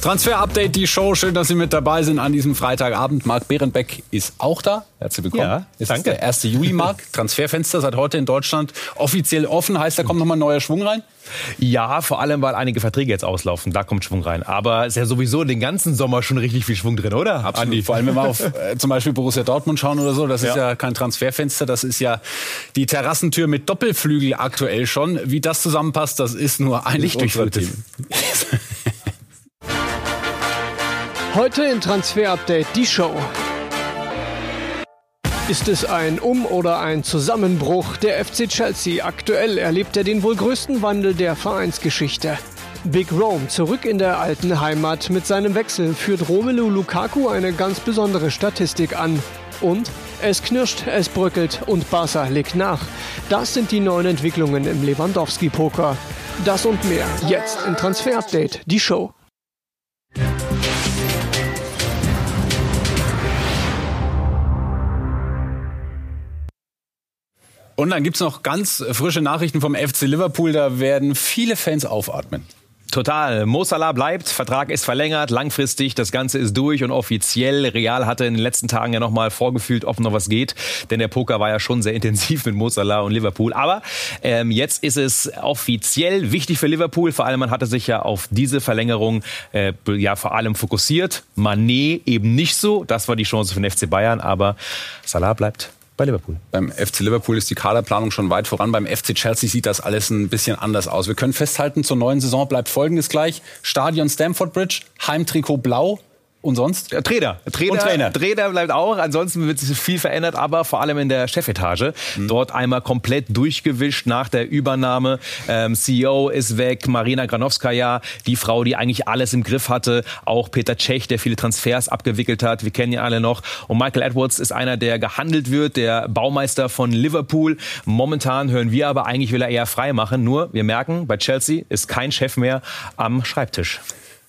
Transfer-Update, die Show. Schön, dass Sie mit dabei sind an diesem Freitagabend. Marc Behrenbeck ist auch da. Herzlich willkommen. Ja, es danke. ist der 1. Juli, Marc. Transferfenster seit heute in Deutschland offiziell offen. Heißt, da kommt nochmal ein neuer Schwung rein? Ja, vor allem, weil einige Verträge jetzt auslaufen. Da kommt Schwung rein. Aber es ist ja sowieso den ganzen Sommer schon richtig viel Schwung drin, oder? Absolut. Andi. Vor allem, wenn wir auf äh, zum Beispiel Borussia Dortmund schauen oder so. Das ja. ist ja kein Transferfenster. Das ist ja die Terrassentür mit Doppelflügel aktuell schon. Wie das zusammenpasst, das ist nur ein Licht Team. Heute in Transfer Update die Show. Ist es ein Um- oder ein Zusammenbruch? Der FC Chelsea aktuell erlebt er den wohl größten Wandel der Vereinsgeschichte. Big Rome zurück in der alten Heimat. Mit seinem Wechsel führt Romelu Lukaku eine ganz besondere Statistik an. Und es knirscht, es bröckelt und Barca legt nach. Das sind die neuen Entwicklungen im Lewandowski-Poker. Das und mehr jetzt in Transfer Update, die Show. Und dann gibt es noch ganz frische Nachrichten vom FC Liverpool. Da werden viele Fans aufatmen. Total. Mo Salah bleibt, Vertrag ist verlängert, langfristig, das Ganze ist durch und offiziell. Real hatte in den letzten Tagen ja nochmal vorgefühlt, ob noch was geht, denn der Poker war ja schon sehr intensiv mit Mo Salah und Liverpool. Aber ähm, jetzt ist es offiziell wichtig für Liverpool, vor allem man hatte sich ja auf diese Verlängerung äh, ja vor allem fokussiert. Manet eben nicht so, das war die Chance für den FC Bayern, aber Salah bleibt bei Liverpool. Beim FC Liverpool ist die Kaderplanung schon weit voran. Beim FC Chelsea sieht das alles ein bisschen anders aus. Wir können festhalten, zur neuen Saison bleibt Folgendes gleich. Stadion Stamford Bridge, Heimtrikot blau, und sonst? Ja, Trainer. Trainer. Und Trainer. Trainer bleibt auch. Ansonsten wird sich viel verändert, aber vor allem in der Chefetage. Mhm. Dort einmal komplett durchgewischt nach der Übernahme. Ähm, CEO ist weg, Marina Granowskaja, die Frau, die eigentlich alles im Griff hatte. Auch Peter Cech, der viele Transfers abgewickelt hat. Wir kennen ja alle noch. Und Michael Edwards ist einer, der gehandelt wird, der Baumeister von Liverpool. Momentan hören wir aber, eigentlich will er eher frei machen. Nur, wir merken, bei Chelsea ist kein Chef mehr am Schreibtisch.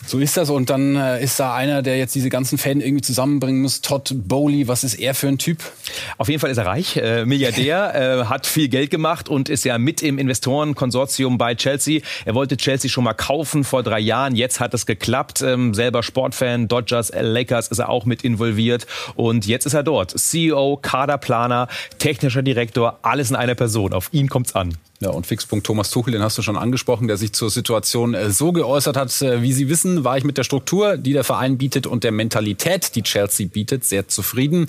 So ist das. Und dann äh, ist da einer, der jetzt diese ganzen Fans irgendwie zusammenbringen muss. Todd Bowley, was ist er für ein Typ? Auf jeden Fall ist er reich, äh, Milliardär, äh, hat viel Geld gemacht und ist ja mit im Investorenkonsortium bei Chelsea. Er wollte Chelsea schon mal kaufen vor drei Jahren. Jetzt hat es geklappt. Ähm, selber Sportfan, Dodgers, Lakers ist er auch mit involviert. Und jetzt ist er dort. CEO, Kaderplaner, technischer Direktor, alles in einer Person. Auf ihn kommt's an. Ja, und Fixpunkt Thomas Tuchel, den hast du schon angesprochen, der sich zur Situation äh, so geäußert hat. Äh, wie Sie wissen, war ich mit der Struktur, die der Verein bietet und der Mentalität, die Chelsea bietet, sehr zufrieden.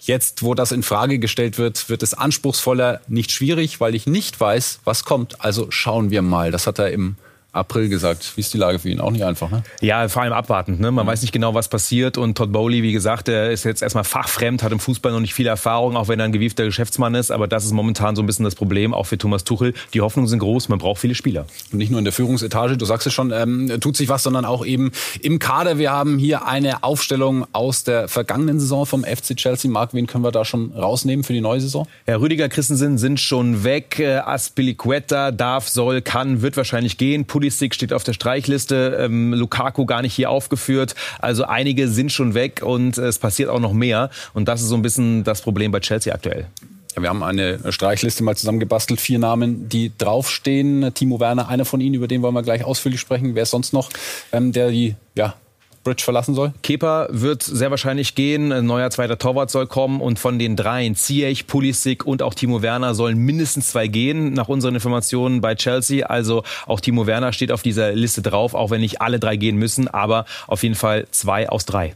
Jetzt, wo das in Frage gestellt wird, wird es anspruchsvoller, nicht schwierig, weil ich nicht weiß, was kommt. Also schauen wir mal. Das hat er im April gesagt. Wie ist die Lage für ihn? Auch nicht einfach, ne? Ja, vor allem abwartend. Ne? Man mhm. weiß nicht genau, was passiert. Und Todd Bowley, wie gesagt, der ist jetzt erstmal fachfremd, hat im Fußball noch nicht viel Erfahrung, auch wenn er ein gewiefter Geschäftsmann ist. Aber das ist momentan so ein bisschen das Problem, auch für Thomas Tuchel. Die Hoffnungen sind groß, man braucht viele Spieler. Und nicht nur in der Führungsetage, du sagst es schon, ähm, tut sich was, sondern auch eben im Kader. Wir haben hier eine Aufstellung aus der vergangenen Saison vom FC Chelsea. Marc, wen können wir da schon rausnehmen für die neue Saison? Ja, Rüdiger Christensen sind schon weg. Äh, Aspilicueta darf, soll, kann, wird wahrscheinlich gehen. Pulisic steht auf der Streichliste, ähm, Lukaku gar nicht hier aufgeführt. Also einige sind schon weg und es passiert auch noch mehr. Und das ist so ein bisschen das Problem bei Chelsea aktuell. Wir haben eine Streichliste mal zusammengebastelt, vier Namen, die draufstehen. Timo Werner, einer von Ihnen, über den wollen wir gleich ausführlich sprechen. Wer ist sonst noch, ähm, der die ja, Bridge verlassen soll? Kepa wird sehr wahrscheinlich gehen. Ein neuer zweiter Torwart soll kommen. Und von den dreien, Ziyech, Pulisic und auch Timo Werner, sollen mindestens zwei gehen, nach unseren Informationen bei Chelsea. Also auch Timo Werner steht auf dieser Liste drauf, auch wenn nicht alle drei gehen müssen. Aber auf jeden Fall zwei aus drei.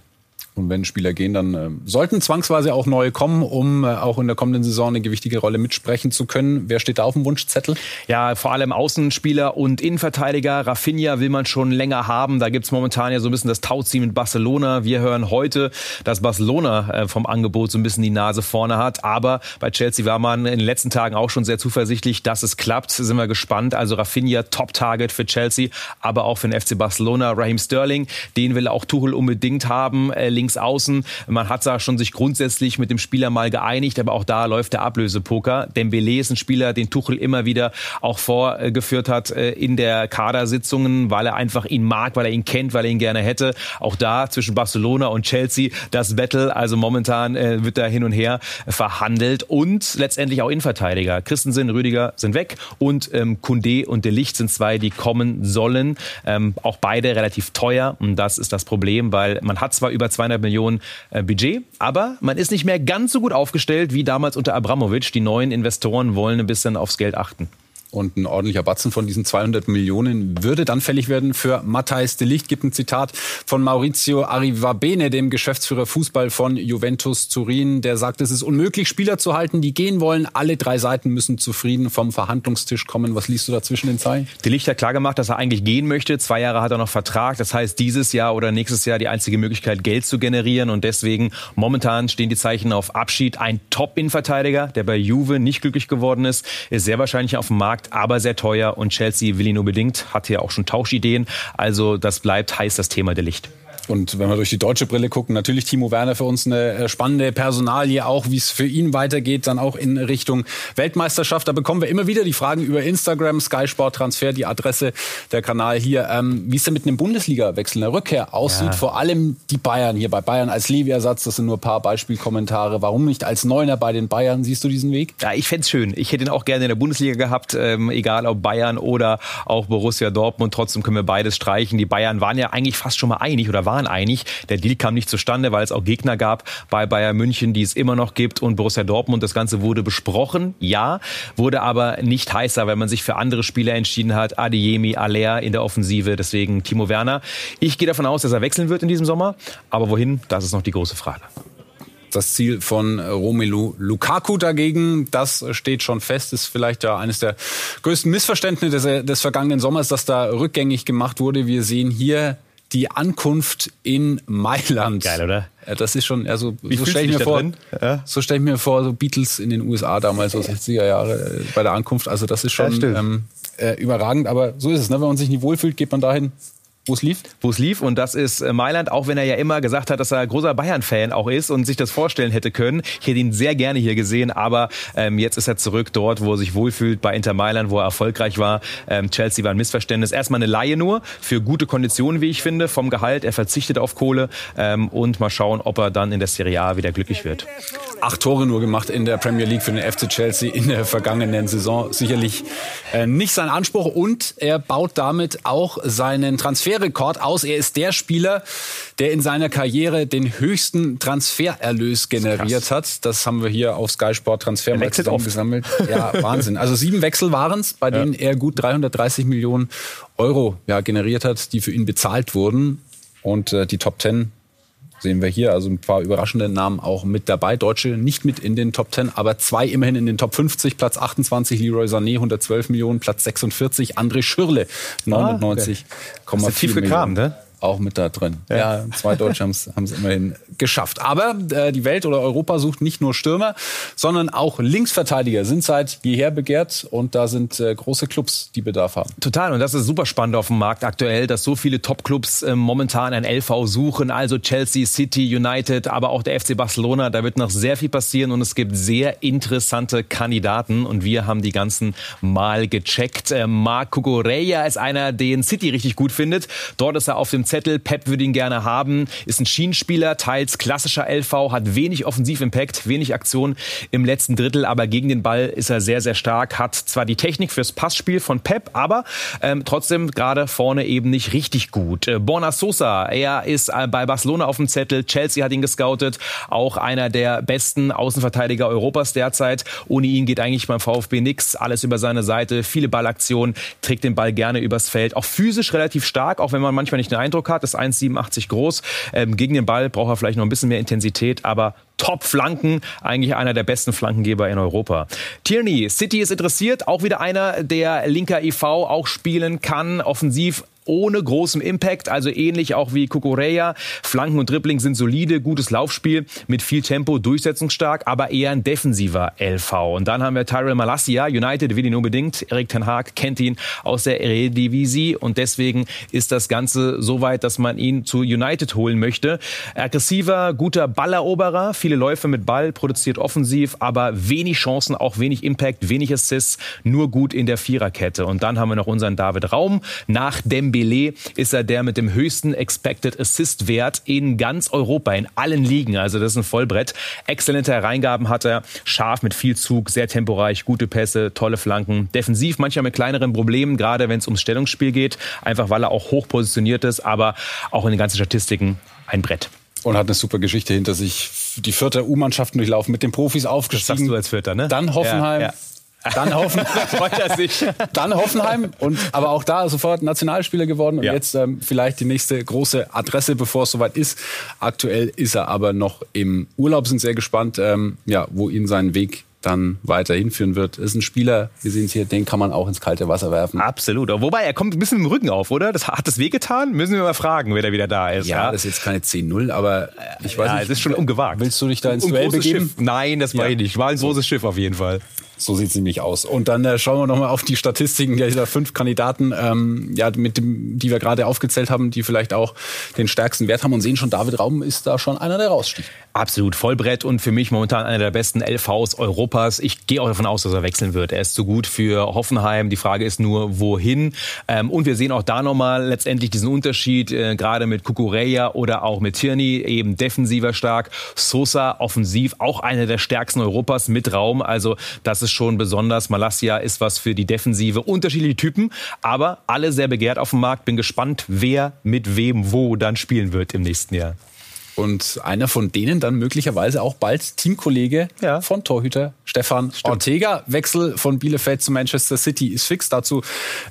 Und wenn Spieler gehen, dann äh, sollten zwangsweise auch neue kommen, um äh, auch in der kommenden Saison eine gewichtige Rolle mitsprechen zu können. Wer steht da auf dem Wunschzettel? Ja, vor allem Außenspieler und Innenverteidiger. Rafinha will man schon länger haben. Da gibt's momentan ja so ein bisschen das Tauziehen mit Barcelona. Wir hören heute, dass Barcelona äh, vom Angebot so ein bisschen die Nase vorne hat. Aber bei Chelsea war man in den letzten Tagen auch schon sehr zuversichtlich, dass es klappt. Sind wir gespannt. Also Rafinha, Top-Target für Chelsea, aber auch für den FC Barcelona. Raheem Sterling, den will auch Tuchel unbedingt haben. Äh, links außen. Man hat da schon sich grundsätzlich mit dem Spieler mal geeinigt, aber auch da läuft der Ablösepoker. Dembele ist ein Spieler, den Tuchel immer wieder auch vorgeführt hat äh, in der Kadersitzungen, weil er einfach ihn mag, weil er ihn kennt, weil er ihn gerne hätte. Auch da zwischen Barcelona und Chelsea das Battle. Also momentan äh, wird da hin und her verhandelt und letztendlich auch Innenverteidiger. Christensen, Rüdiger sind weg und ähm, Kunde und De Licht sind zwei, die kommen sollen. Ähm, auch beide relativ teuer und das ist das Problem, weil man hat zwar über 200 Millionen äh, Budget, aber man ist nicht mehr ganz so gut aufgestellt wie damals unter Abramovic. Die neuen Investoren wollen ein bisschen aufs Geld achten. Und ein ordentlicher Batzen von diesen 200 Millionen würde dann fällig werden für Matthijs de Ligt. Gibt ein Zitat von Maurizio Arrivabene, dem Geschäftsführer Fußball von Juventus Turin. Der sagt, es ist unmöglich, Spieler zu halten, die gehen wollen. Alle drei Seiten müssen zufrieden vom Verhandlungstisch kommen. Was liest du da zwischen den Zeilen? De Ligt hat klar gemacht, dass er eigentlich gehen möchte. Zwei Jahre hat er noch Vertrag. Das heißt, dieses Jahr oder nächstes Jahr die einzige Möglichkeit, Geld zu generieren. Und deswegen momentan stehen die Zeichen auf Abschied. Ein Top-Innenverteidiger, der bei Juve nicht glücklich geworden ist, ist sehr wahrscheinlich auf dem Markt Markt, aber sehr teuer und Chelsea will ihn unbedingt, hat hier auch schon Tauschideen. Also das bleibt heiß das Thema der Licht. Und wenn wir durch die deutsche Brille gucken, natürlich Timo Werner für uns eine äh, spannende Personalie, auch wie es für ihn weitergeht, dann auch in Richtung Weltmeisterschaft. Da bekommen wir immer wieder die Fragen über Instagram, Sky Sport Transfer, die Adresse, der Kanal hier, ähm, wie es denn mit einem Bundesliga-Wechsel, einer Rückkehr aussieht. Ja. Vor allem die Bayern hier bei Bayern als Levi-Ersatz, das sind nur ein paar Beispielkommentare. Warum nicht als Neuner bei den Bayern? Siehst du diesen Weg? Ja, ich fände schön. Ich hätte ihn auch gerne in der Bundesliga gehabt, ähm, egal ob Bayern oder auch Borussia Dortmund. Trotzdem können wir beides streichen. Die Bayern waren ja eigentlich fast schon mal einig oder waren waren einig. Der Deal kam nicht zustande, weil es auch Gegner gab bei Bayern München, die es immer noch gibt und Borussia Dortmund. Das Ganze wurde besprochen, ja, wurde aber nicht heißer, weil man sich für andere Spieler entschieden hat. Adeyemi, Aller in der Offensive, deswegen Timo Werner. Ich gehe davon aus, dass er wechseln wird in diesem Sommer, aber wohin, das ist noch die große Frage. Das Ziel von Romelu Lukaku dagegen, das steht schon fest, ist vielleicht ja eines der größten Missverständnisse des, des vergangenen Sommers, dass da rückgängig gemacht wurde. Wir sehen hier die Ankunft in Mailand. Geil, oder? Ja, das ist schon, also Wie so stelle ich mir vor, ja? so stelle ich mir vor, so Beatles in den USA damals, so 60er Jahre äh, bei der Ankunft. Also das ist schon ja, ähm, äh, überragend, aber so ist es. Ne? Wenn man sich nicht wohlfühlt, geht man dahin, wo es lief? Wo es lief und das ist äh, Mailand, auch wenn er ja immer gesagt hat, dass er großer Bayern-Fan auch ist und sich das vorstellen hätte können. Ich hätte ihn sehr gerne hier gesehen, aber ähm, jetzt ist er zurück dort, wo er sich wohlfühlt, bei Inter Mailand, wo er erfolgreich war. Ähm, Chelsea war ein Missverständnis. Erstmal eine Laie nur, für gute Konditionen, wie ich finde, vom Gehalt. Er verzichtet auf Kohle ähm, und mal schauen, ob er dann in der Serie A wieder glücklich wird. Acht Tore nur gemacht in der Premier League für den FC Chelsea in der vergangenen Saison. Sicherlich äh, nicht sein Anspruch und er baut damit auch seinen Transfer Transferrekord aus. Er ist der Spieler, der in seiner Karriere den höchsten Transfererlös generiert hat. Das haben wir hier auf Sky Sport Transfer gesammelt. Ja, Wahnsinn. Also sieben Wechsel waren es, bei denen er gut 330 Millionen Euro ja, generiert hat, die für ihn bezahlt wurden. Und äh, die Top Ten sehen wir hier. Also ein paar überraschende Namen auch mit dabei. Deutsche nicht mit in den Top 10, aber zwei immerhin in den Top 50. Platz 28 Leroy Sané, 112 Millionen. Platz 46 André Schürle, 99,4 ah, okay. tief gekramt, ne? Auch mit da drin. Ja, ja zwei Deutsche haben es immerhin geschafft. Aber äh, die Welt oder Europa sucht nicht nur Stürmer, sondern auch Linksverteidiger sind seit jeher begehrt und da sind äh, große Clubs, die Bedarf haben. Total und das ist super spannend auf dem Markt aktuell, dass so viele Top-Clubs äh, momentan ein LV suchen, also Chelsea, City, United, aber auch der FC Barcelona. Da wird noch sehr viel passieren und es gibt sehr interessante Kandidaten und wir haben die ganzen mal gecheckt. Äh, Marc Cucurella ist einer, den City richtig gut findet. Dort ist er auf dem Zettel. Pep würde ihn gerne haben. Ist ein Schienenspieler, teils klassischer LV, hat wenig Offensivimpact, wenig Aktion im letzten Drittel, aber gegen den Ball ist er sehr, sehr stark. Hat zwar die Technik fürs Passspiel von Pep, aber ähm, trotzdem gerade vorne eben nicht richtig gut. Äh, Borna Sosa, er ist äh, bei Barcelona auf dem Zettel. Chelsea hat ihn gescoutet. Auch einer der besten Außenverteidiger Europas derzeit. Ohne ihn geht eigentlich beim VfB nichts. Alles über seine Seite, viele Ballaktionen, trägt den Ball gerne übers Feld. Auch physisch relativ stark, auch wenn man manchmal nicht den Eindruck Hat, ist 1,87 groß. Ähm, gegen den Ball braucht er vielleicht noch ein bisschen mehr Intensität, aber Top-Flanken, eigentlich einer der besten Flankengeber in Europa. Tierney, City ist interessiert, auch wieder einer, der linker IV auch spielen kann, offensiv ohne großem Impact, also ähnlich auch wie Kukureya. Flanken und Dribbling sind solide, gutes Laufspiel mit viel Tempo, durchsetzungsstark, aber eher ein defensiver LV. Und dann haben wir Tyrell Malasia, United will ihn unbedingt. Erik Ten Haag kennt ihn aus der Eredivisie und deswegen ist das Ganze so weit, dass man ihn zu United holen möchte. Aggressiver, guter Balleroberer, viele Läufe mit Ball, produziert offensiv, aber wenig Chancen, auch wenig Impact, wenig Assists, nur gut in der Viererkette. Und dann haben wir noch unseren David Raum. Nach Dembele ist er der mit dem höchsten Expected Assist Wert in ganz Europa, in allen Ligen. Also das ist ein Vollbrett. Exzellente Hereingaben hat er, scharf mit viel Zug, sehr temporeich, gute Pässe, tolle Flanken. Defensiv manchmal mit kleineren Problemen, gerade wenn es ums Stellungsspiel geht, einfach weil er auch hoch positioniert ist, aber auch in den ganzen Statistiken ein Brett. Und hat eine super Geschichte hinter sich. Die vierte U-Mannschaften durchlaufen, mit den Profis aufgestiegen. Das sagst du als Vierter, ne? Dann Hoffenheim. Ja, ja. Dann Hoffenheim, freut er sich. Dann Hoffenheim und aber auch da sofort Nationalspieler geworden und ja. jetzt ähm, vielleicht die nächste große Adresse, bevor es soweit ist. Aktuell ist er aber noch im Urlaub, sind sehr gespannt, ähm, ja, wo ihn sein Weg dann weiter hinführen wird. Ist ein Spieler, wir sehen es hier, den kann man auch ins kalte Wasser werfen. Absolut. Wobei, er kommt ein bisschen mit dem Rücken auf, oder? Das, hat das wehgetan? Müssen wir mal fragen, wenn er wieder da ist. Ja, ja? das ist jetzt keine 10-0, aber ich weiß ja, nicht. es ist schon ungewagt. Willst du dich da ins um Duell begeben? Schiff. Nein, das mache ja. ich nicht. War ein großes Schiff auf jeden Fall. So sieht es nämlich aus. Und dann äh, schauen wir nochmal auf die Statistiken dieser fünf Kandidaten, ähm, ja, mit dem, die wir gerade aufgezählt haben, die vielleicht auch den stärksten Wert haben und sehen schon, David Raum ist da schon einer, der raussticht. Absolut, Vollbrett und für mich momentan einer der besten LVs Europas. Ich gehe auch davon aus, dass er wechseln wird. Er ist zu gut für Hoffenheim. Die Frage ist nur, wohin. Ähm, und wir sehen auch da nochmal letztendlich diesen Unterschied, äh, gerade mit Kukureya oder auch mit Tierney, eben defensiver stark. Sosa offensiv, auch einer der stärksten Europas mit Raum. Also das ist schon besonders. Malasia ist was für die Defensive. Unterschiedliche Typen, aber alle sehr begehrt auf dem Markt. Bin gespannt, wer mit wem wo dann spielen wird im nächsten Jahr. Und einer von denen dann möglicherweise auch bald Teamkollege ja. von Torhüter Stefan Stimmt. Ortega. Wechsel von Bielefeld zu Manchester City ist fix. Dazu,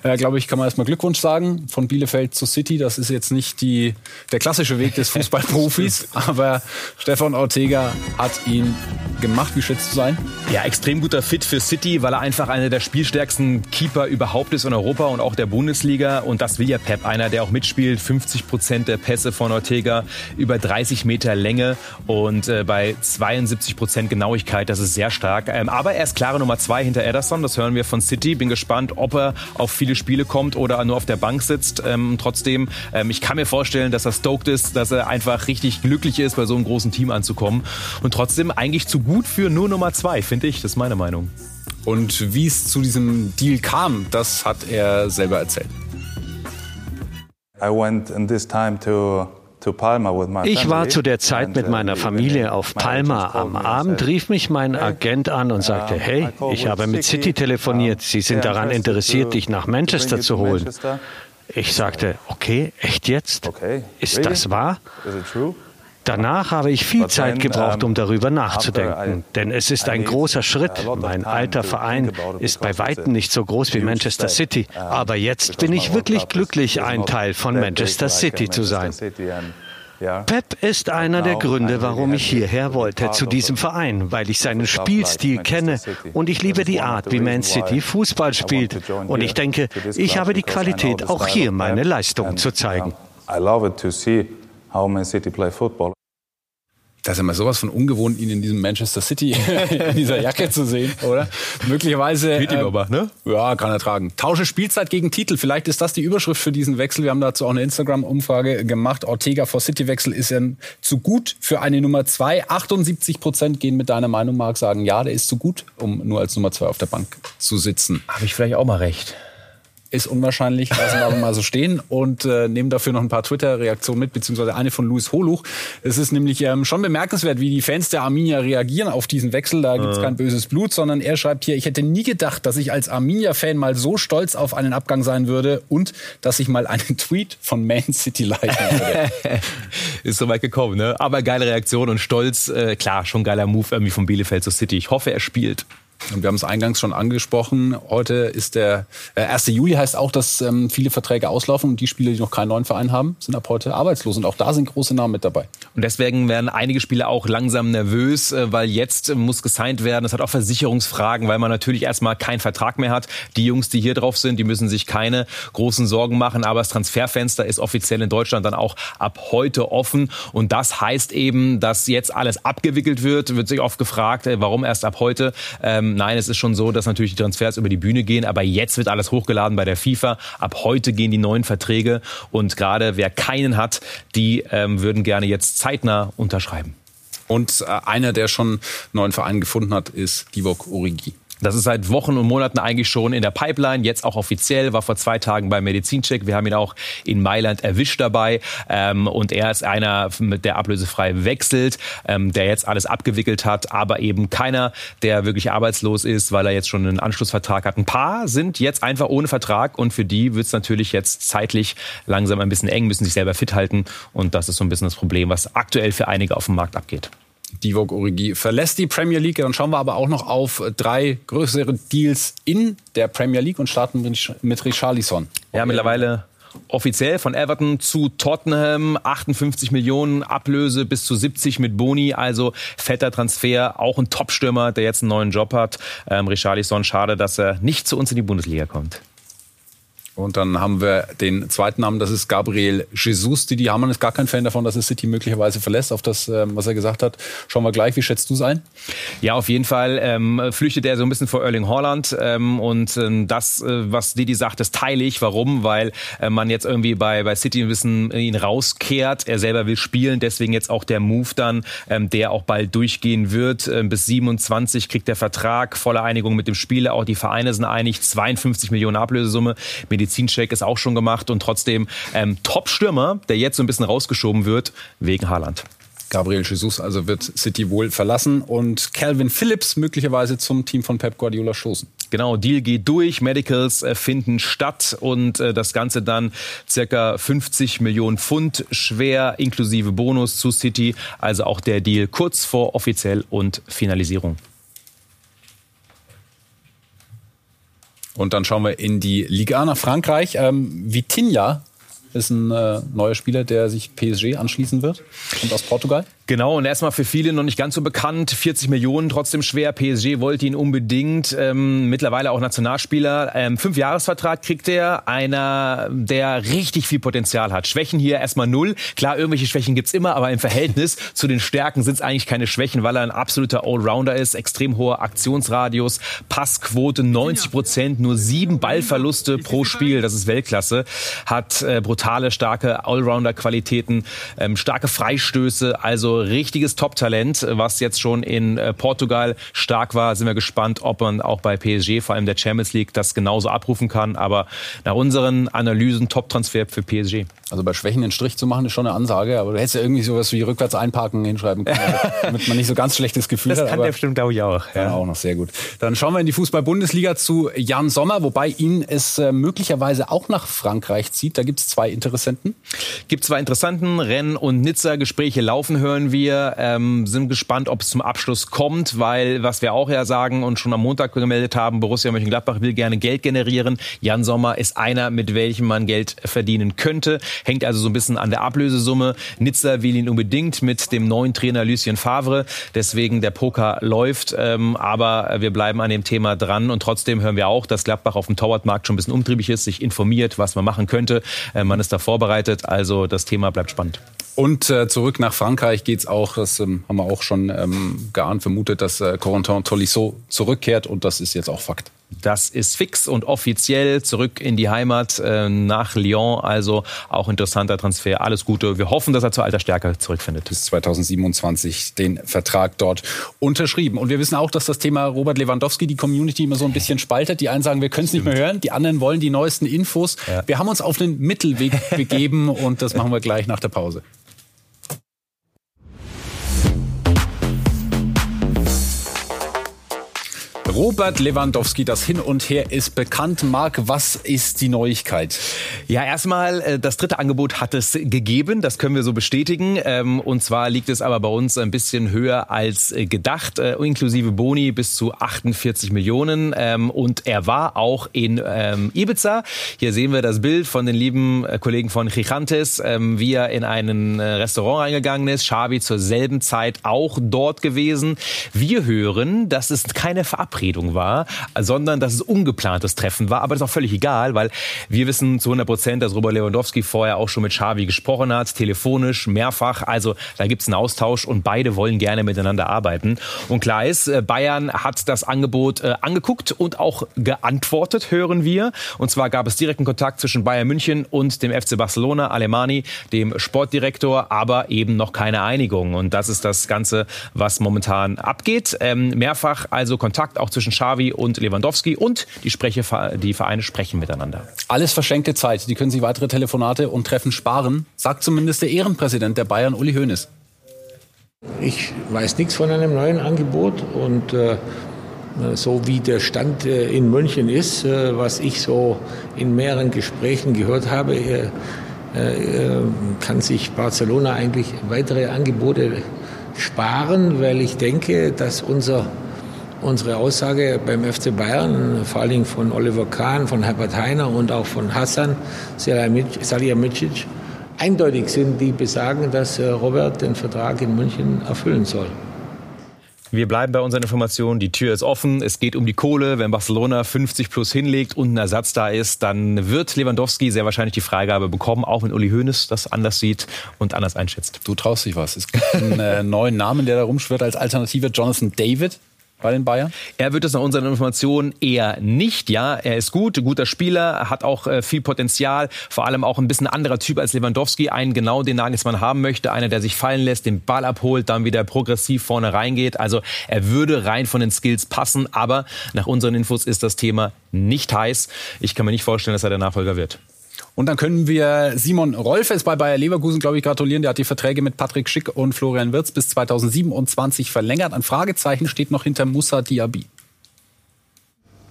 äh, glaube ich, kann man erstmal Glückwunsch sagen. Von Bielefeld zu City, das ist jetzt nicht die, der klassische Weg des Fußballprofis, aber Stefan Ortega hat ihn gemacht. Wie schätzt du sein? Ja, extrem guter Fit für City, weil er einfach einer der spielstärksten Keeper überhaupt ist in Europa und auch der Bundesliga. Und das will ja Pep, einer, der auch mitspielt. 50 Prozent der Pässe von Ortega über 30 30 Meter Länge und äh, bei 72 Prozent Genauigkeit. Das ist sehr stark. Ähm, aber er ist klare Nummer zwei hinter Ederson. Das hören wir von City. Bin gespannt, ob er auf viele Spiele kommt oder nur auf der Bank sitzt. Ähm, trotzdem, ähm, ich kann mir vorstellen, dass er stoked ist, dass er einfach richtig glücklich ist, bei so einem großen Team anzukommen. Und trotzdem eigentlich zu gut für nur Nummer zwei, finde ich. Das ist meine Meinung. Und wie es zu diesem Deal kam, das hat er selber erzählt. I went in this time to ich war zu der Zeit mit uh, meiner Familie auf Palma. Am Abend rief mich mein Agent an und sagte, hey, ich habe mit City telefoniert. Sie sind daran interessiert, dich nach Manchester zu holen. Ich sagte, okay, echt jetzt? Ist das wahr? Danach habe ich viel Zeit gebraucht, um darüber nachzudenken, denn es ist ein großer Schritt. Mein alter Verein ist bei weitem nicht so groß wie Manchester City, aber jetzt bin ich wirklich glücklich, ein Teil von Manchester City zu sein. Pep ist einer der Gründe, warum ich hierher wollte, zu diesem Verein, weil ich seinen Spielstil kenne und ich liebe die Art, wie Man City Fußball spielt. Und ich denke, ich habe die Qualität, auch hier meine Leistungen zu zeigen. I love it to see how Man City play football. Das ist ja mal sowas von ungewohnt, ihn in diesem Manchester City in dieser Jacke zu sehen, oder? Möglicherweise. Geht ihm ähm, aber, ne? Ja, kann er tragen. Tausche Spielzeit gegen Titel. Vielleicht ist das die Überschrift für diesen Wechsel. Wir haben dazu auch eine Instagram-Umfrage gemacht. Ortega vor City-Wechsel ist er zu gut für eine Nummer zwei. 78 Prozent gehen mit deiner Meinung, Marc, sagen, ja, der ist zu gut, um nur als Nummer zwei auf der Bank zu sitzen. Habe ich vielleicht auch mal recht ist unwahrscheinlich, lassen wir aber mal so stehen und äh, nehmen dafür noch ein paar Twitter-Reaktionen mit, beziehungsweise eine von Luis Holuch. Es ist nämlich ähm, schon bemerkenswert, wie die Fans der Arminia reagieren auf diesen Wechsel. Da gibt's kein böses Blut, sondern er schreibt hier, ich hätte nie gedacht, dass ich als Arminia-Fan mal so stolz auf einen Abgang sein würde und dass ich mal einen Tweet von Man City leiten würde. ist so weit gekommen, ne? Aber geile Reaktion und Stolz, äh, klar, schon geiler Move irgendwie von Bielefeld zur City. Ich hoffe, er spielt. Und wir haben es eingangs schon angesprochen. Heute ist der äh, 1. Juli, heißt auch, dass ähm, viele Verträge auslaufen und die Spieler, die noch keinen neuen Verein haben, sind ab heute arbeitslos. Und auch da sind große Namen mit dabei. Und deswegen werden einige Spieler auch langsam nervös, äh, weil jetzt äh, muss gesigned werden. Das hat auch Versicherungsfragen, weil man natürlich erstmal keinen Vertrag mehr hat. Die Jungs, die hier drauf sind, die müssen sich keine großen Sorgen machen. Aber das Transferfenster ist offiziell in Deutschland dann auch ab heute offen. Und das heißt eben, dass jetzt alles abgewickelt wird. Wird sich oft gefragt, äh, warum erst ab heute. Ähm, nein, es ist schon so, dass natürlich die Transfers über die Bühne gehen. Aber jetzt wird alles hochgeladen bei der FIFA. Ab heute gehen die neuen Verträge. Und gerade wer keinen hat, die ähm, würden gerne jetzt zeitnah unterschreiben. Und äh, einer, der schon einen neuen Verein gefunden hat, ist Divok Origi. Das ist seit Wochen und Monaten eigentlich schon in der Pipeline, jetzt auch offiziell, war vor zwei Tagen beim Medizincheck. Wir haben ihn auch in Mailand erwischt dabei. Ähm, und er ist einer, mit der ablösefrei wechselt, ähm, der jetzt alles abgewickelt hat, aber eben keiner, der wirklich arbeitslos ist, weil er jetzt schon einen Anschlussvertrag hat. Ein paar sind jetzt einfach ohne Vertrag und für die wird es natürlich jetzt zeitlich langsam ein bisschen eng, müssen sich selber fit halten. Und das ist so ein bisschen das Problem, was aktuell für einige auf dem Markt abgeht. Divok Origi verlässt die Premier League. Dann schauen wir aber auch noch auf drei größere Deals in der Premier League und starten mit Richarlison. Ja, mittlerweile offiziell von Everton zu Tottenham. 58 Millionen Ablöse bis zu 70 mit Boni. Also fetter Transfer. Auch ein Top-Stürmer, der jetzt einen neuen Job hat. Ähm, Richarlison, schade, dass er nicht zu uns in die Bundesliga kommt. Und dann haben wir den zweiten Namen, das ist Gabriel Jesus. Didi Hamann ist gar kein Fan davon, dass er City möglicherweise verlässt, auf das, ähm, was er gesagt hat. Schauen wir gleich, wie schätzt du es ein? Ja, auf jeden Fall ähm, flüchtet er so ein bisschen vor Erling Haaland. Ähm, und ähm, das, äh, was Didi sagt, das teile ich. Warum? Weil äh, man jetzt irgendwie bei, bei City ein bisschen ihn rauskehrt. Er selber will spielen, deswegen jetzt auch der Move dann, ähm, der auch bald durchgehen wird. Ähm, bis 27 kriegt der Vertrag, volle Einigung mit dem Spieler. Auch die Vereine sind einig, 52 Millionen Ablösesumme. Medizincheck ist auch schon gemacht und trotzdem ähm, Top-Stürmer, der jetzt so ein bisschen rausgeschoben wird wegen Haaland. Gabriel Jesus also wird City wohl verlassen und Calvin Phillips möglicherweise zum Team von Pep Guardiola stoßen. Genau, Deal geht durch, Medicals äh, finden statt und äh, das Ganze dann circa 50 Millionen Pfund schwer inklusive Bonus zu City. Also auch der Deal kurz vor offiziell und Finalisierung. Und dann schauen wir in die Liga nach Frankreich. Ähm, Vitinha ist ein äh, neuer Spieler, der sich PSG anschließen wird und aus Portugal. Genau, und erstmal für viele noch nicht ganz so bekannt. 40 Millionen, trotzdem schwer. PSG wollte ihn unbedingt. Ähm, mittlerweile auch Nationalspieler. Ähm, Fünf-Jahres-Vertrag kriegt er. Einer, der richtig viel Potenzial hat. Schwächen hier erstmal null. Klar, irgendwelche Schwächen gibt's immer, aber im Verhältnis zu den Stärken sind es eigentlich keine Schwächen, weil er ein absoluter Allrounder ist. Extrem hoher Aktionsradius, Passquote 90 Prozent, nur sieben Ballverluste pro Spiel. Das ist Weltklasse. Hat äh, brutale, starke Allrounder-Qualitäten, ähm, starke Freistöße. Also richtiges Top-Talent, was jetzt schon in äh, Portugal stark war. Sind wir gespannt, ob man auch bei PSG, vor allem der Champions League, das genauso abrufen kann. Aber nach unseren Analysen Top-Transfer für PSG. Also bei Schwächen den Strich zu machen, ist schon eine Ansage. Aber du hättest ja irgendwie sowas wie rückwärts einparken hinschreiben können, damit man nicht so ganz schlechtes Gefühl das hat. Das kann der bestimmt, glaube ich, auch. Ja. auch noch sehr gut. Dann schauen wir in die Fußball-Bundesliga zu Jan Sommer, wobei ihn es äh, möglicherweise auch nach Frankreich zieht. Da gibt es zwei Interessenten. Gibt zwei Interessenten. Rennes und Nizza. Gespräche laufen, hören wir. Ähm, sind gespannt, ob es zum Abschluss kommt, weil, was wir auch ja sagen und schon am Montag gemeldet haben, Borussia Mönchengladbach will gerne Geld generieren. Jan Sommer ist einer, mit welchem man Geld verdienen könnte. Hängt also so ein bisschen an der Ablösesumme. Nizza will ihn unbedingt mit dem neuen Trainer Lucien Favre. Deswegen der Poker läuft. Ähm, aber wir bleiben an dem Thema dran. Und trotzdem hören wir auch, dass Gladbach auf dem Torwartmarkt schon ein bisschen umtriebig ist, sich informiert, was man machen könnte. Äh, man ist da vorbereitet. Also das Thema bleibt spannend. Und äh, zurück nach Frankreich geht's auch, das ähm, haben wir auch schon ähm, geahnt, vermutet, dass äh, Corentin Tolisso zurückkehrt und das ist jetzt auch Fakt. Das ist fix und offiziell zurück in die Heimat äh, nach Lyon. Also auch interessanter Transfer. Alles Gute. Wir hoffen, dass er zur alter Stärke zurückfindet. Bis 2027 den Vertrag dort unterschrieben. Und wir wissen auch, dass das Thema Robert Lewandowski die Community immer so ein bisschen spaltet. Die einen sagen, wir können es nicht mehr hören. Die anderen wollen die neuesten Infos. Ja. Wir haben uns auf den Mittelweg begeben und das machen wir gleich nach der Pause. Robert Lewandowski, das Hin und Her ist bekannt. Marc, was ist die Neuigkeit? Ja, erstmal, äh, das dritte Angebot hat es gegeben, das können wir so bestätigen. Ähm, und zwar liegt es aber bei uns ein bisschen höher als äh, gedacht, äh, inklusive Boni bis zu 48 Millionen. Ähm, und er war auch in ähm, Ibiza. Hier sehen wir das Bild von den lieben Kollegen von Chichantes, wie er in ein Restaurant reingegangen ist. Xavi zur selben Zeit auch dort gewesen. Wir hören, dass es keine Verabredung Verabredung war, sondern dass es ungeplantes Treffen war. Aber das ist auch völlig egal, weil wir wissen zu 100 Prozent, dass Robert Lewandowski vorher auch schon mit Xavi gesprochen hat, telefonisch, mehrfach. Also da gibt es einen Austausch und beide wollen gerne miteinander arbeiten. Und klar ist, äh, Bayern hat das Angebot äh, angeguckt und auch geantwortet, hören wir. Und zwar gab es direkten Kontakt zwischen Bayern München und dem FC Barcelona, Alemani, dem Sportdirektor, aber eben noch keine Einigung. Und das ist das Ganze, was momentan abgeht. Ähm, mehrfach also Kontakt auch zwischen Xavi und Lewandowski und die, Spreche, die Vereine sprechen miteinander. Alles verschenkte Zeit. Die können sich weitere Telefonate und Treffen sparen, sagt zumindest der Ehrenpräsident der Bayern, Uli Hoeneß. Ich weiß nichts von einem neuen Angebot und äh, so wie der Stand äh, in München ist, äh, was ich so in mehreren Gesprächen gehört habe, äh, äh, kann sich Barcelona eigentlich weitere Angebote sparen, weil ich denke, dass unser unsere Aussage beim FC Bayern, vor allen Dingen von Oliver Kahn, von Herbert Heiner und auch von Hassan Salihamidzic, eindeutig sind, die besagen, dass äh, Robert den Vertrag in München erfüllen soll. Wir bleiben bei unseren Informationen. Die Tür ist offen. Es geht um die Kohle. Wenn Barcelona 50 plus hinlegt und ein Ersatz da ist, dann wird Lewandowski sehr wahrscheinlich die Freigabe bekommen, auch wenn Uli Hoeneß das anders sieht und anders einschätzt. Du traust dich was. Es gibt einen äh, neuen Namen, der da rumschwirrt als Alternative. Jonathan David bei den Bayern? Er wird es nach unseren Informationen eher nicht. Ja, er ist gut, guter Spieler, hat auch äh, viel Potenzial, vor allem auch ein bisschen anderer Typ als Lewandowski, einen genau den Nagelsmann haben möchte, einer, der sich fallen lässt, den Ball abholt, dann wieder progressiv vorne reingeht. Also er würde rein von den Skills passen, aber nach unseren Infos ist das Thema nicht heiß. Ich kann mir nicht vorstellen, dass er der Nachfolger wird. Und dann können wir Simon Rolfes bei Bayer Leverkusen, glaube ich, gratulieren. Der hat die Verträge mit Patrick Schick und Florian Wirz bis 2027 verlängert. Ein Fragezeichen steht noch hinter Musa Diaby.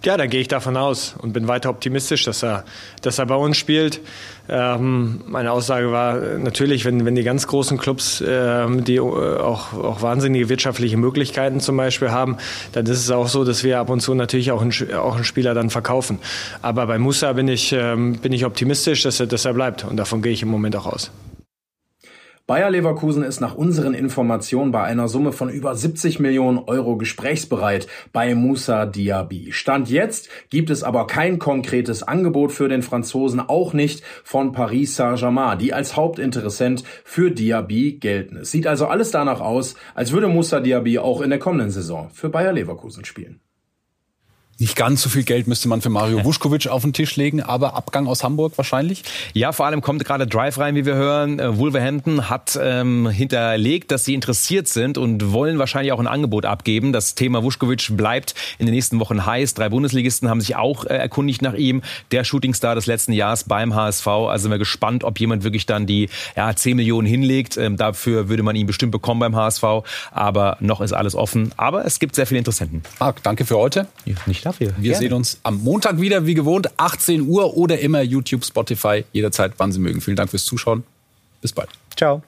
Ja, da gehe ich davon aus und bin weiter optimistisch, dass er, dass er bei uns spielt. Ähm, meine Aussage war natürlich, wenn, wenn die ganz großen Clubs, ähm, die auch, auch wahnsinnige wirtschaftliche Möglichkeiten zum Beispiel haben, dann ist es auch so, dass wir ab und zu natürlich auch einen, auch einen Spieler dann verkaufen. Aber bei Musa bin ich, ähm, bin ich optimistisch, dass er, dass er bleibt und davon gehe ich im Moment auch aus. Bayer Leverkusen ist nach unseren Informationen bei einer Summe von über 70 Millionen Euro gesprächsbereit bei Moussa Diaby. Stand jetzt gibt es aber kein konkretes Angebot für den Franzosen, auch nicht von Paris Saint-Germain, die als Hauptinteressent für Diaby gelten. Es sieht also alles danach aus, als würde Moussa Diaby auch in der kommenden Saison für Bayer Leverkusen spielen. Nicht ganz so viel Geld müsste man für Mario Vuskovic auf den Tisch legen, aber Abgang aus Hamburg wahrscheinlich? Ja, vor allem kommt gerade Drive rein, wie wir hören. Äh, Wolverhampton hat ähm, hinterlegt, dass sie interessiert sind und wollen wahrscheinlich auch ein Angebot abgeben. Das Thema Vuskovic bleibt in den nächsten Wochen heiß. Drei Bundesligisten haben sich auch äh, erkundigt nach ihm. Der Shootingstar des letzten Jahres beim HSV. Also sind wir gespannt, ob jemand wirklich dann die ja, 10 Millionen hinlegt. Ähm, dafür würde man ihn bestimmt bekommen beim HSV. Aber noch ist alles offen. Aber es gibt sehr viele Interessenten. Marc, danke für heute. Nicht dafür. Wir Gerne. sehen uns am Montag wieder, wie gewohnt, 18 Uhr oder immer YouTube, Spotify, jederzeit, wann Sie mögen. Vielen Dank fürs Zuschauen. Bis bald. Ciao.